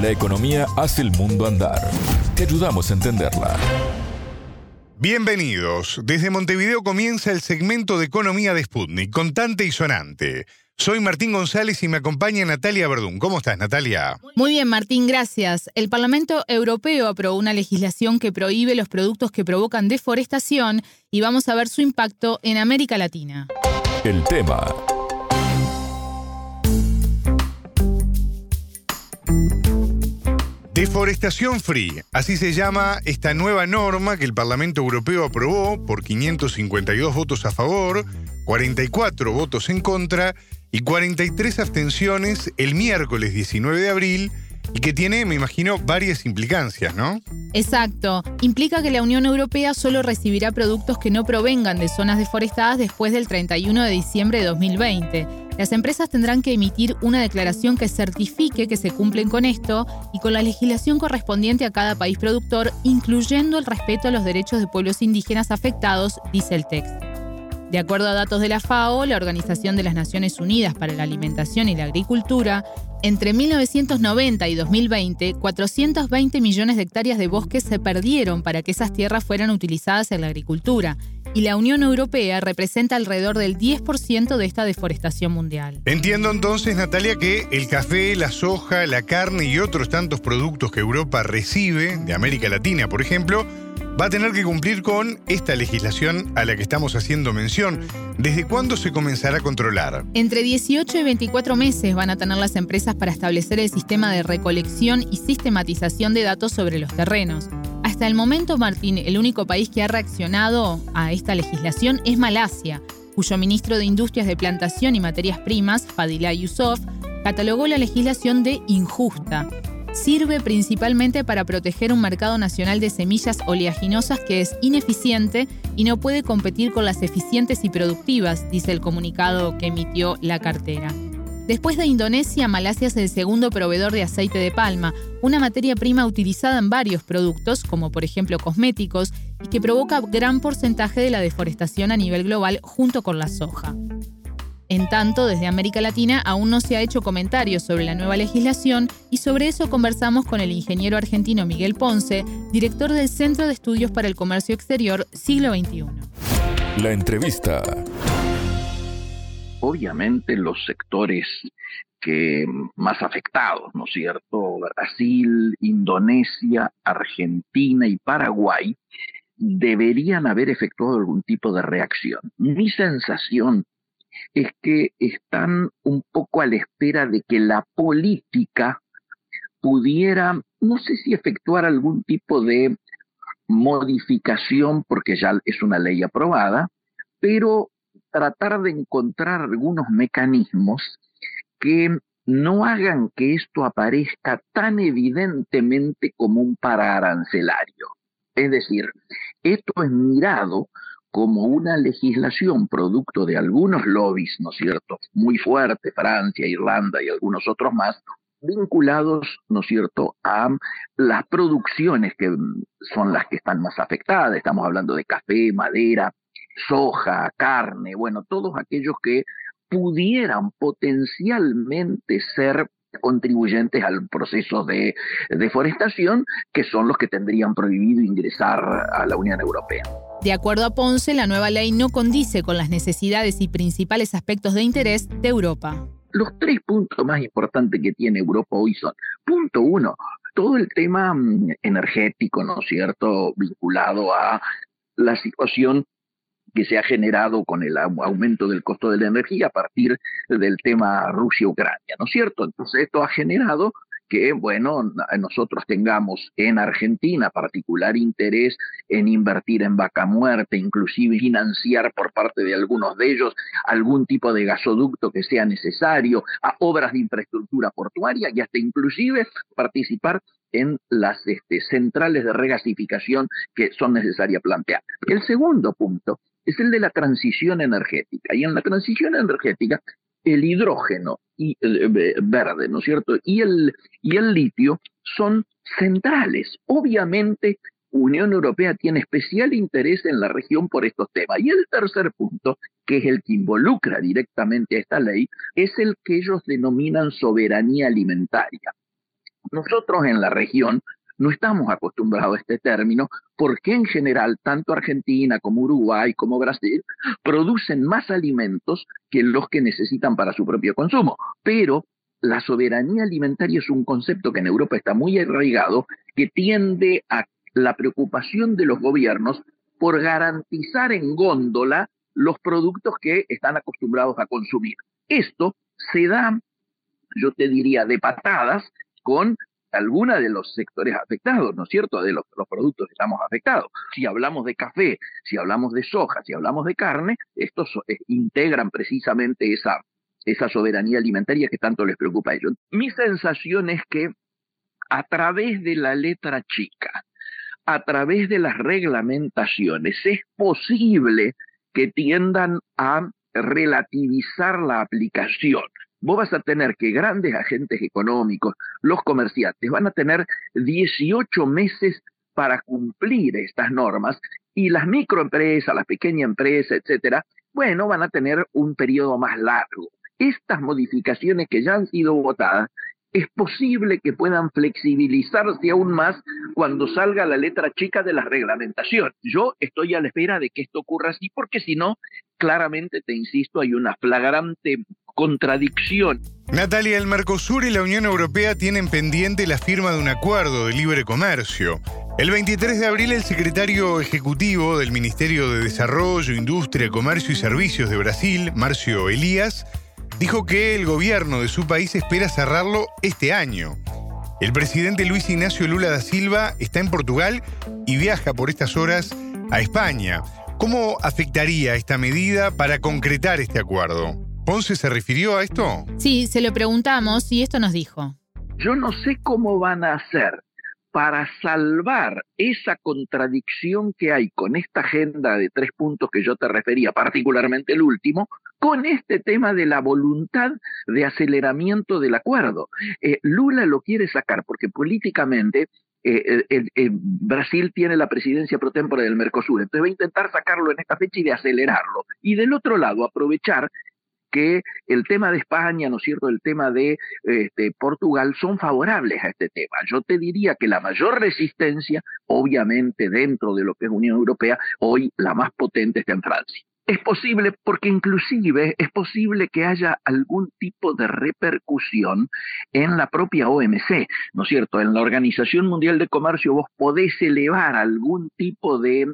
La economía hace el mundo andar. Te ayudamos a entenderla. Bienvenidos. Desde Montevideo comienza el segmento de economía de Sputnik, contante y sonante. Soy Martín González y me acompaña Natalia Verdún. ¿Cómo estás, Natalia? Muy bien, Martín, gracias. El Parlamento Europeo aprobó una legislación que prohíbe los productos que provocan deforestación y vamos a ver su impacto en América Latina. El tema. Deforestación Free, así se llama esta nueva norma que el Parlamento Europeo aprobó por 552 votos a favor, 44 votos en contra y 43 abstenciones el miércoles 19 de abril y que tiene, me imagino, varias implicancias, ¿no? Exacto. Implica que la Unión Europea solo recibirá productos que no provengan de zonas deforestadas después del 31 de diciembre de 2020. Las empresas tendrán que emitir una declaración que certifique que se cumplen con esto y con la legislación correspondiente a cada país productor, incluyendo el respeto a los derechos de pueblos indígenas afectados, dice el texto. De acuerdo a datos de la FAO, la Organización de las Naciones Unidas para la Alimentación y la Agricultura, entre 1990 y 2020, 420 millones de hectáreas de bosques se perdieron para que esas tierras fueran utilizadas en la agricultura, y la Unión Europea representa alrededor del 10% de esta deforestación mundial. Entiendo entonces, Natalia, que el café, la soja, la carne y otros tantos productos que Europa recibe, de América Latina, por ejemplo, va a tener que cumplir con esta legislación a la que estamos haciendo mención. ¿Desde cuándo se comenzará a controlar? Entre 18 y 24 meses van a tener las empresas para establecer el sistema de recolección y sistematización de datos sobre los terrenos. Hasta el momento, Martín, el único país que ha reaccionado a esta legislación es Malasia, cuyo ministro de Industrias de Plantación y Materias Primas, Fadila Yusuf, catalogó la legislación de injusta sirve principalmente para proteger un mercado nacional de semillas oleaginosas que es ineficiente y no puede competir con las eficientes y productivas, dice el comunicado que emitió la cartera. Después de Indonesia, Malasia es el segundo proveedor de aceite de palma, una materia prima utilizada en varios productos, como por ejemplo cosméticos, y que provoca gran porcentaje de la deforestación a nivel global junto con la soja. En tanto, desde América Latina aún no se ha hecho comentarios sobre la nueva legislación y sobre eso conversamos con el ingeniero argentino Miguel Ponce, director del Centro de Estudios para el Comercio Exterior Siglo XXI. La entrevista. Obviamente los sectores que más afectados, ¿no es cierto? Brasil, Indonesia, Argentina y Paraguay deberían haber efectuado algún tipo de reacción. Mi sensación es que están un poco a la espera de que la política pudiera, no sé si efectuar algún tipo de modificación, porque ya es una ley aprobada, pero tratar de encontrar algunos mecanismos que no hagan que esto aparezca tan evidentemente como un paraarancelario. Es decir, esto es mirado como una legislación producto de algunos lobbies, ¿no es cierto?, muy fuertes, Francia, Irlanda y algunos otros más, vinculados, ¿no es cierto?, a las producciones que son las que están más afectadas. Estamos hablando de café, madera, soja, carne, bueno, todos aquellos que pudieran potencialmente ser contribuyentes al proceso de deforestación, que son los que tendrían prohibido ingresar a la Unión Europea. De acuerdo a Ponce, la nueva ley no condice con las necesidades y principales aspectos de interés de Europa. Los tres puntos más importantes que tiene Europa hoy son, punto uno, todo el tema mm, energético, ¿no es cierto?, vinculado a la situación que se ha generado con el aumento del costo de la energía a partir del tema Rusia-Ucrania, ¿no es cierto? Entonces esto ha generado que, bueno, nosotros tengamos en Argentina particular interés en invertir en vaca muerta, inclusive financiar por parte de algunos de ellos algún tipo de gasoducto que sea necesario, a obras de infraestructura portuaria y hasta inclusive participar en las este, centrales de regasificación que son necesarias plantear. El segundo punto es el de la transición energética. Y en la transición energética el hidrógeno y eh, verde, ¿no es cierto? Y el, y el litio son centrales. Obviamente, Unión Europea tiene especial interés en la región por estos temas. Y el tercer punto, que es el que involucra directamente a esta ley, es el que ellos denominan soberanía alimentaria. Nosotros en la región no estamos acostumbrados a este término porque en general tanto Argentina como Uruguay como Brasil producen más alimentos que los que necesitan para su propio consumo. Pero la soberanía alimentaria es un concepto que en Europa está muy arraigado, que tiende a la preocupación de los gobiernos por garantizar en góndola los productos que están acostumbrados a consumir. Esto se da, yo te diría, de patadas con alguna de los sectores afectados, ¿no es cierto?, de los, productos que estamos afectados. Si hablamos de café, si hablamos de soja, si hablamos de carne, estos eh, integran precisamente esa, esa soberanía alimentaria que tanto les preocupa a ellos. Mi sensación es que a través de la letra chica, a través de las reglamentaciones, es posible que tiendan a relativizar la aplicación vos vas a tener que grandes agentes económicos, los comerciantes, van a tener 18 meses para cumplir estas normas y las microempresas, las pequeñas empresas, etcétera, bueno, van a tener un periodo más largo. Estas modificaciones que ya han sido votadas es posible que puedan flexibilizarse aún más cuando salga la letra chica de la reglamentación. Yo estoy a la espera de que esto ocurra así, porque si no, claramente, te insisto, hay una flagrante contradicción. Natalia, el Mercosur y la Unión Europea tienen pendiente la firma de un acuerdo de libre comercio. El 23 de abril el secretario ejecutivo del Ministerio de Desarrollo, Industria, Comercio y Servicios de Brasil, Marcio Elías, dijo que el gobierno de su país espera cerrarlo este año. El presidente Luis Ignacio Lula da Silva está en Portugal y viaja por estas horas a España. ¿Cómo afectaría esta medida para concretar este acuerdo? ¿Ponce se refirió a esto? Sí, se lo preguntamos y esto nos dijo. Yo no sé cómo van a hacer para salvar esa contradicción que hay con esta agenda de tres puntos que yo te refería, particularmente el último, con este tema de la voluntad de aceleramiento del acuerdo. Eh, Lula lo quiere sacar porque políticamente eh, Brasil tiene la presidencia pro tempore del Mercosur, entonces va a intentar sacarlo en esta fecha y de acelerarlo. Y del otro lado, aprovechar que el tema de España, ¿no es cierto?, el tema de este, Portugal son favorables a este tema. Yo te diría que la mayor resistencia, obviamente dentro de lo que es Unión Europea, hoy la más potente está en Francia. Es posible, porque inclusive es posible que haya algún tipo de repercusión en la propia OMC, ¿no es cierto? En la Organización Mundial de Comercio vos podés elevar algún tipo de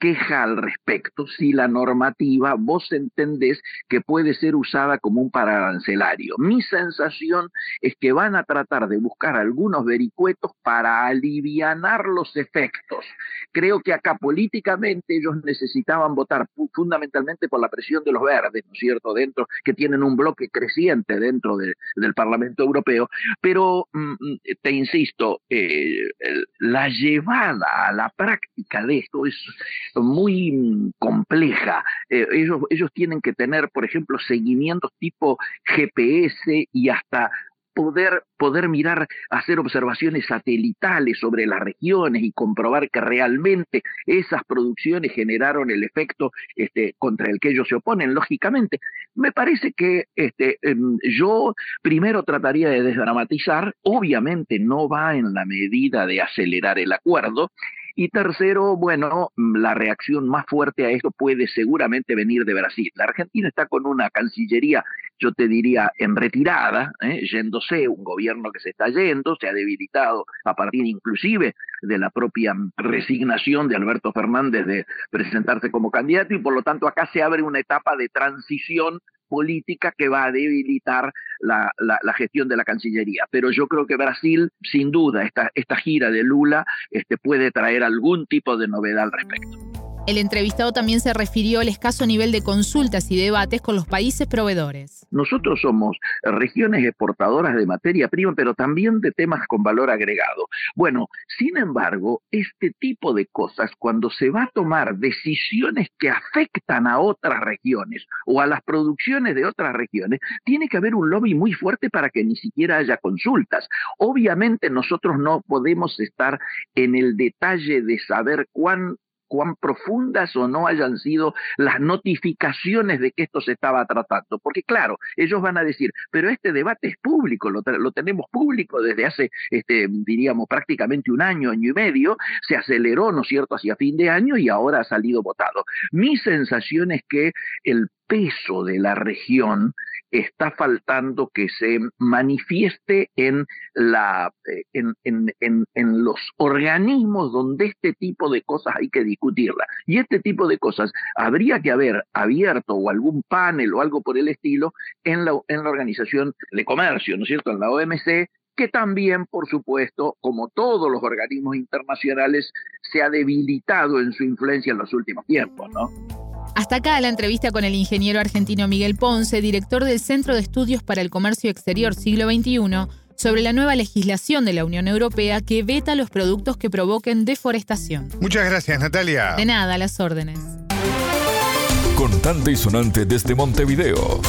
queja al respecto si la normativa vos entendés que puede ser usada como un pararancelario. Mi sensación es que van a tratar de buscar algunos vericuetos para alivianar los efectos. Creo que acá políticamente ellos necesitaban votar fundamentalmente por la presión de los verdes, ¿no es cierto?, dentro, que tienen un bloque creciente dentro del Parlamento Europeo, pero mm, mm, te insisto, eh, la llevada a la práctica de esto es muy mm, compleja. Eh, ellos, ellos tienen que tener, por ejemplo, seguimientos tipo GPS y hasta Poder, poder, mirar, hacer observaciones satelitales sobre las regiones y comprobar que realmente esas producciones generaron el efecto este, contra el que ellos se oponen, lógicamente. Me parece que este, em, yo primero trataría de desdramatizar, obviamente no va en la medida de acelerar el acuerdo, y tercero, bueno, la reacción más fuerte a esto puede seguramente venir de Brasil. La Argentina está con una cancillería, yo te diría, en retirada, ¿eh? yéndose, un gobierno que se está yendo, se ha debilitado a partir inclusive de la propia resignación de Alberto Fernández de presentarse como candidato y por lo tanto acá se abre una etapa de transición política que va a debilitar la, gestión de la Cancillería. Pero yo creo que Brasil, sin duda, esta, esta gira de Lula este, puede traer algún tipo de novedad al respecto. El entrevistado también se refirió al escaso nivel de consultas y debates con los países proveedores. Nosotros somos regiones exportadoras de materia prima, pero también de temas con valor agregado. Bueno, sin embargo, este tipo de cosas, cuando se va a tomar decisiones que afectan a otras regiones o a las producciones de otras regiones, tiene que haber un lobby muy fuerte para que ni siquiera haya consultas. Obviamente nosotros no podemos estar en el detalle de saber cuán cuán profundas o no hayan sido las notificaciones de que esto se estaba tratando. Porque claro, ellos van a decir, pero este debate es público, lo, tenemos público desde hace, este, diríamos, prácticamente un año, año y medio, se aceleró, ¿no es cierto?, hacia fin de año y ahora ha salido votado. Mi sensación es que el peso de la región está faltando que se manifieste en, la, eh, en, en, en, los organismos donde este tipo de cosas hay que discutirla. Y este tipo de cosas habría que haber abierto o algún panel o algo por el estilo en la, en la Organización de Comercio, ¿no es cierto?, en la OMC, que también, por supuesto, como todos los organismos internacionales, se ha debilitado en su influencia en los últimos tiempos, ¿no? Hasta acá la entrevista con el ingeniero argentino Miguel Ponce, director del Centro de Estudios para el Comercio Exterior Siglo XXI, sobre la nueva legislación de la Unión Europea que veta los productos que provoquen deforestación. Muchas gracias, Natalia. De nada, las órdenes. Contante y sonante desde Montevideo.